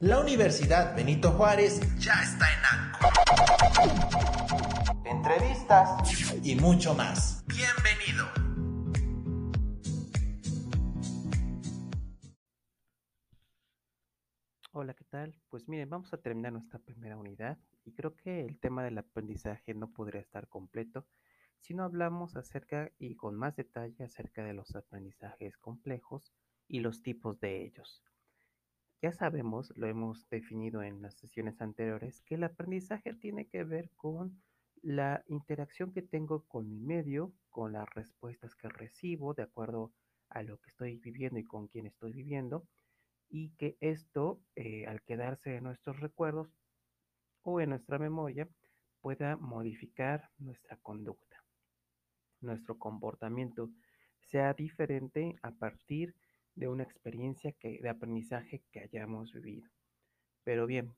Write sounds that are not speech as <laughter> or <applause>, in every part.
La Universidad Benito Juárez ya está en ANCO. Entrevistas y mucho más. Bienvenido. Hola, ¿qué tal? Pues miren, vamos a terminar nuestra primera unidad y creo que el tema del aprendizaje no podría estar completo si no hablamos acerca y con más detalle acerca de los aprendizajes complejos y los tipos de ellos. Ya sabemos, lo hemos definido en las sesiones anteriores, que el aprendizaje tiene que ver con la interacción que tengo con mi medio, con las respuestas que recibo de acuerdo a lo que estoy viviendo y con quién estoy viviendo, y que esto, eh, al quedarse en nuestros recuerdos o en nuestra memoria, pueda modificar nuestra conducta, nuestro comportamiento sea diferente a partir de una experiencia que, de aprendizaje que hayamos vivido. Pero bien,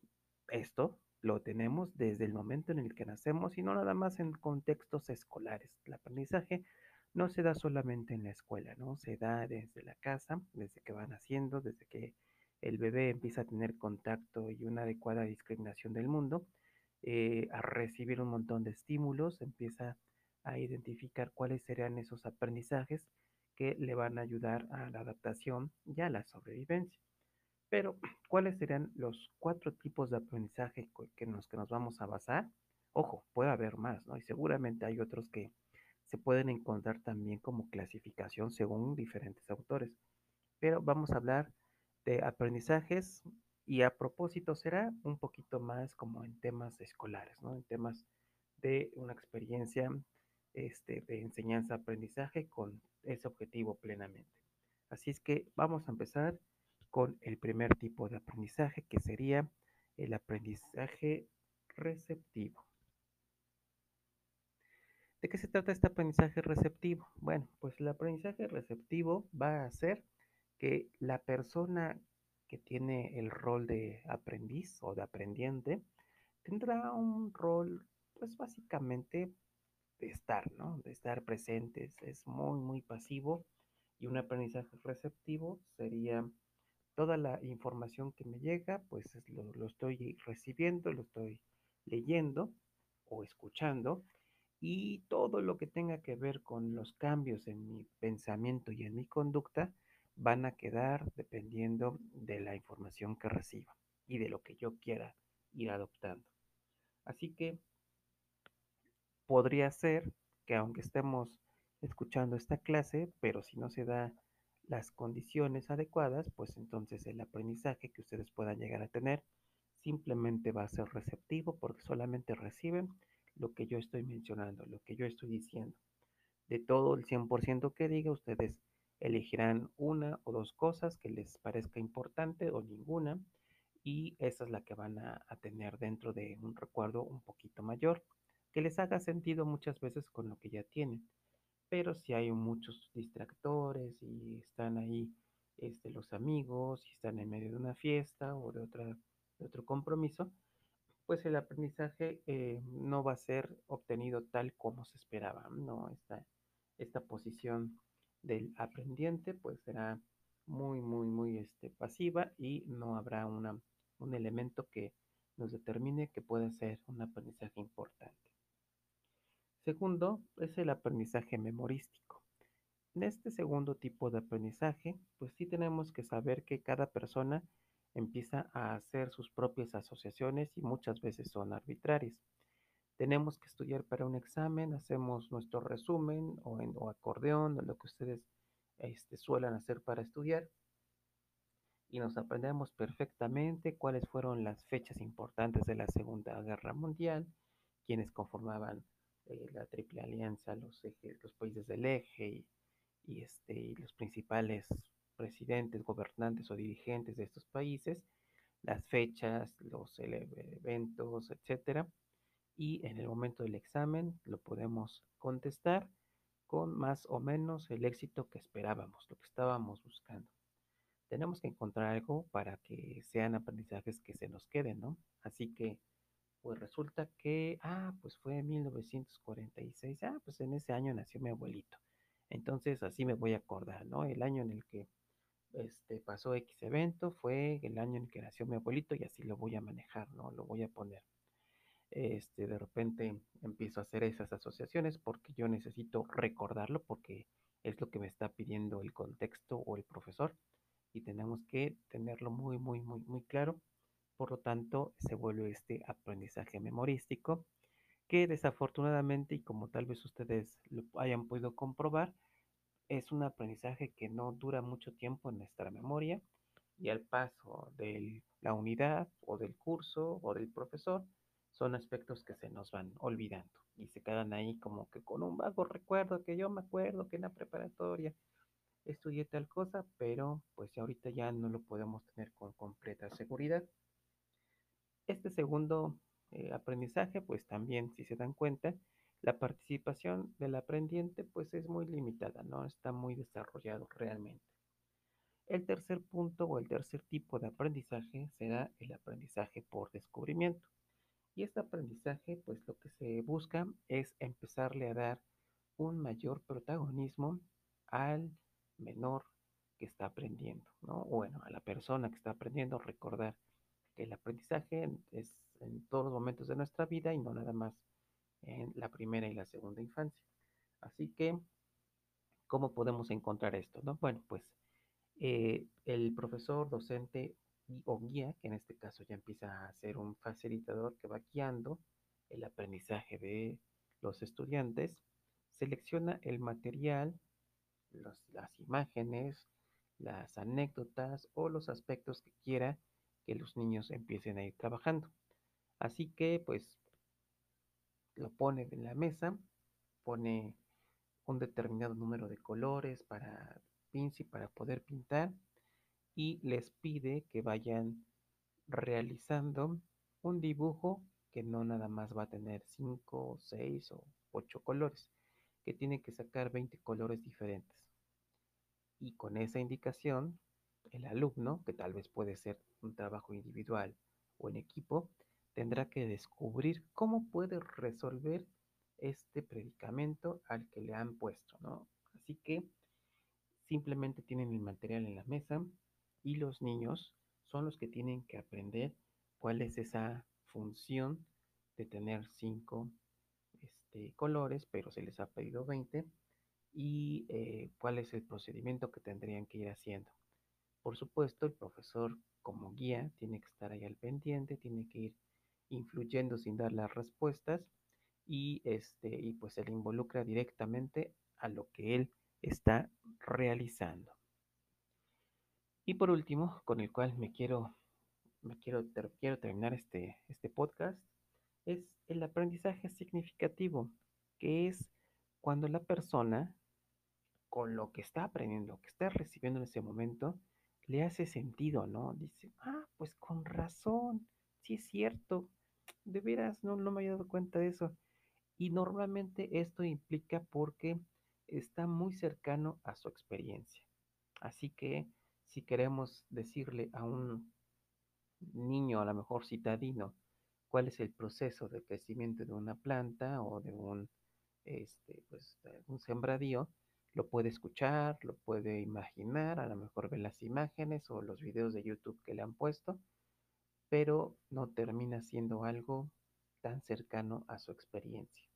esto lo tenemos desde el momento en el que nacemos y no nada más en contextos escolares. El aprendizaje no se da solamente en la escuela, ¿no? Se da desde la casa, desde que van naciendo, desde que el bebé empieza a tener contacto y una adecuada discriminación del mundo, eh, a recibir un montón de estímulos, empieza a identificar cuáles serían esos aprendizajes que le van a ayudar a la adaptación y a la sobrevivencia. Pero, <clears throat> ¿cuáles serían los cuatro tipos de aprendizaje en los que nos vamos a basar? Ojo, puede haber más, ¿no? Y seguramente hay otros que se pueden encontrar también como clasificación según diferentes autores. Pero vamos a hablar de aprendizajes y a propósito será un poquito más como en temas escolares, ¿no? En temas de una experiencia este, de enseñanza-aprendizaje con ese objetivo plenamente. Así es que vamos a empezar con el primer tipo de aprendizaje que sería el aprendizaje receptivo. ¿De qué se trata este aprendizaje receptivo? Bueno, pues el aprendizaje receptivo va a ser que la persona que tiene el rol de aprendiz o de aprendiente tendrá un rol, pues básicamente de estar, ¿no? De estar presentes. Es muy, muy pasivo y un aprendizaje receptivo sería toda la información que me llega, pues lo, lo estoy recibiendo, lo estoy leyendo o escuchando y todo lo que tenga que ver con los cambios en mi pensamiento y en mi conducta, van a quedar dependiendo de la información que reciba y de lo que yo quiera ir adoptando. Así que podría ser que aunque estemos escuchando esta clase, pero si no se da las condiciones adecuadas, pues entonces el aprendizaje que ustedes puedan llegar a tener simplemente va a ser receptivo porque solamente reciben lo que yo estoy mencionando, lo que yo estoy diciendo. De todo el 100% que diga, ustedes elegirán una o dos cosas que les parezca importante o ninguna y esa es la que van a, tener dentro de un recuerdo un poquito mayor que les haga sentido muchas veces con lo que ya tienen. Pero si hay muchos distractores y están ahí este, los amigos y están en medio de una fiesta o de, otra, de otro compromiso, pues el aprendizaje eh, no va a ser obtenido tal como se esperaba, ¿no? Esta, esta posición del aprendiente pues será muy, muy, muy este, pasiva y no habrá una, un elemento que nos determine que puede ser un aprendizaje importante. Segundo es el aprendizaje memorístico. En este segundo tipo de aprendizaje, pues sí tenemos que saber que cada persona empieza a hacer sus propias asociaciones y muchas veces son arbitrarias tenemos que estudiar para un examen, hacemos nuestro resumen o, en, acordeón o lo que ustedes este, suelen hacer para estudiar y nos aprendemos perfectamente cuáles fueron las fechas importantes de la Segunda Guerra Mundial, quienes conformaban eh, la Triple Alianza, los, los países del eje y, este, y los principales presidentes, gobernantes o dirigentes de estos países, las fechas, los eventos, etcétera y en el momento del examen lo podemos contestar con más o menos el éxito que esperábamos, lo que estábamos buscando. Tenemos que encontrar algo para que sean aprendizajes que se nos queden, ¿no? Así que, pues resulta que, ah, pues fue en 1946, ah, pues en ese año nació mi abuelito. Entonces así me voy a acordar, ¿no? El año en el que este, pasó X evento, fue el año en que nació mi abuelito y así lo voy a manejar, ¿no? Lo voy a poner. Este, de repente empiezo a hacer esas asociaciones porque yo necesito recordarlo porque es lo que me está pidiendo el contexto o el profesor y tenemos que tenerlo muy, muy, muy, muy claro. Por lo tanto, se vuelve este aprendizaje memorístico que desafortunadamente y como tal vez ustedes lo hayan podido comprobar, es un aprendizaje que no dura mucho tiempo en nuestra memoria y al paso de la unidad o del curso o del profesor son aspectos que se nos van olvidando y se quedan ahí como que con un vago recuerdo que yo me acuerdo que en la preparatoria estudié tal cosa, pero pues ahorita ya no lo podemos tener con completa seguridad. Este segundo eh, aprendizaje, pues también si se dan cuenta, la participación del aprendiente pues es muy limitada, no está muy desarrollado realmente. El tercer punto o el tercer tipo de aprendizaje será el aprendizaje por descubrimiento. Y este aprendizaje pues lo que se busca es empezarle a dar un mayor protagonismo al menor que está aprendiendo, ¿no? Bueno, a la persona que está aprendiendo, recordar el aprendizaje es en todos los momentos de nuestra vida y no nada más en la primera y la segunda infancia. Así que, ¿cómo podemos encontrar esto? No? Bueno, pues eh, el profesor, docente o guía, que en este caso ya empieza a ser un facilitador que va guiando el aprendizaje de los estudiantes, selecciona el material, las imágenes, las anécdotas o los aspectos que quiera que los niños empiecen a ir trabajando. Así que pues lo pone en la mesa, pone un determinado número de colores para pinci para poder pintar y les pide que vayan realizando un dibujo que no nada más va a tener 5, 6 o 8 colores, que tiene que sacar 20 colores diferentes. Y con esa indicación, el alumno, que tal vez puede ser un trabajo individual o en equipo, tendrá que descubrir cómo puede resolver este predicamento al que le han puesto, ¿no? Así que simplemente tienen el material en la mesa y los niños son los que tienen que aprender cuál es esa función de tener cinco este, colores, pero se les ha pedido 20 y eh, cuál es el procedimiento que tendrían que ir haciendo. Por supuesto, el profesor como guía tiene que estar ahí al pendiente, tiene que ir influyendo sin dar las respuestas y, este, y pues se le involucra directamente a lo que él está realizando. Y por último, con el cual me quiero, me quiero, quiero terminar este, este podcast, es el aprendizaje significativo, que es cuando la persona, con lo que está aprendiendo, que está recibiendo en ese momento, le hace sentido, ¿no? Dice, ah, pues con razón, sí es cierto, de veras, no, no me había dado cuenta de eso. Y normalmente esto implica porque está muy cercano a su experiencia. Así que si queremos decirle a un niño, a lo mejor citadino, cuál es el proceso de crecimiento de una planta o de un, este, pues, un sembradío, lo puede escuchar, lo puede imaginar, a lo mejor ve las imágenes o los videos de YouTube que le han puesto pero no termina siendo algo tan cercano a su experiencia,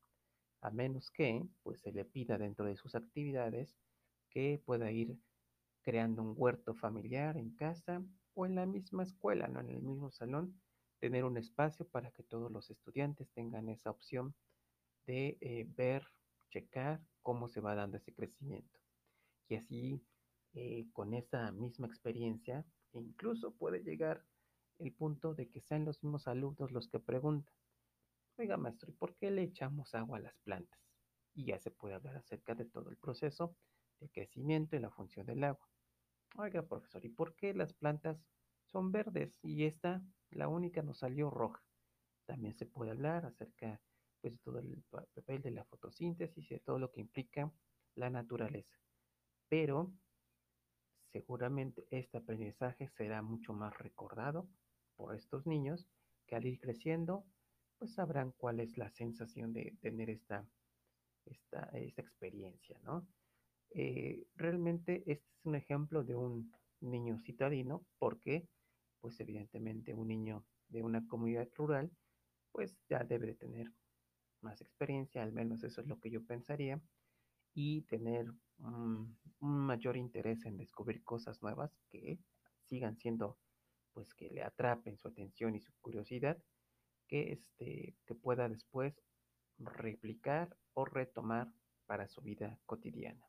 a menos que pues se le pida dentro de sus actividades que pueda ir creando un huerto familiar en casa o en la misma escuela, ¿no? en el mismo salón, tener un espacio para que todos los estudiantes tengan esa opción de eh, ver, checar cómo se va dando ese crecimiento. Y así, eh, con esa misma experiencia, incluso puede llegar el punto de que sean los mismos alumnos los que preguntan, oiga maestro, ¿y por qué le echamos agua a las plantas? Y ya se puede hablar acerca de todo el proceso de crecimiento y la función del agua. Oiga profesor, ¿y por qué las plantas son verdes y esta, la única, nos salió roja? También se puede hablar acerca pues, todo el papel de la fotosíntesis y de todo lo que implica la naturaleza. Pero seguramente este aprendizaje será mucho más recordado por estos niños que al ir creciendo, pues sabrán cuál es la sensación de tener esta, esta, experiencia, ¿no? Eh, realmente este es un ejemplo de un niño citadino, porque pues evidentemente un niño de una comunidad rural pues ya debe de tener más experiencia, al menos eso es lo que yo pensaría, y tener un mayor interés en descubrir cosas nuevas que sigan siendo, pues que le atrapen su atención y su curiosidad, que, este, que pueda después replicar o retomar para su vida cotidiana.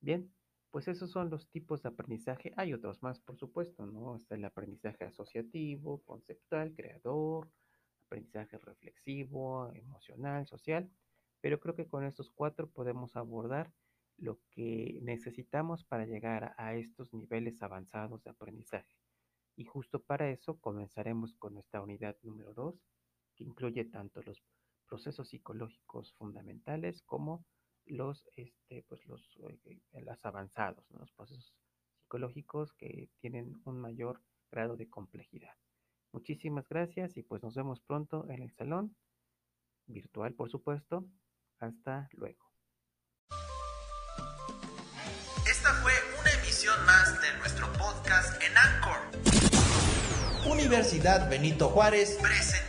Bien, pues esos son los tipos de aprendizaje. Hay otros más, por supuesto, ¿no? Está el aprendizaje asociativo, conceptual, creador, aprendizaje reflexivo, emocional, social, pero creo que con estos cuatro podemos abordar lo que necesitamos para llegar a estos niveles avanzados de aprendizaje. Y justo para eso comenzaremos con nuestra unidad número 2, que incluye tanto los procesos psicológicos fundamentales como los, este, pues los, eh, avanzados, los procesos psicológicos que tienen un mayor grado de complejidad. Muchísimas gracias y pues nos vemos pronto en el salón, virtual por supuesto. Hasta luego. Esta fue una emisión más de nuestro podcast en Anchor. Universidad Benito Juárez presentó.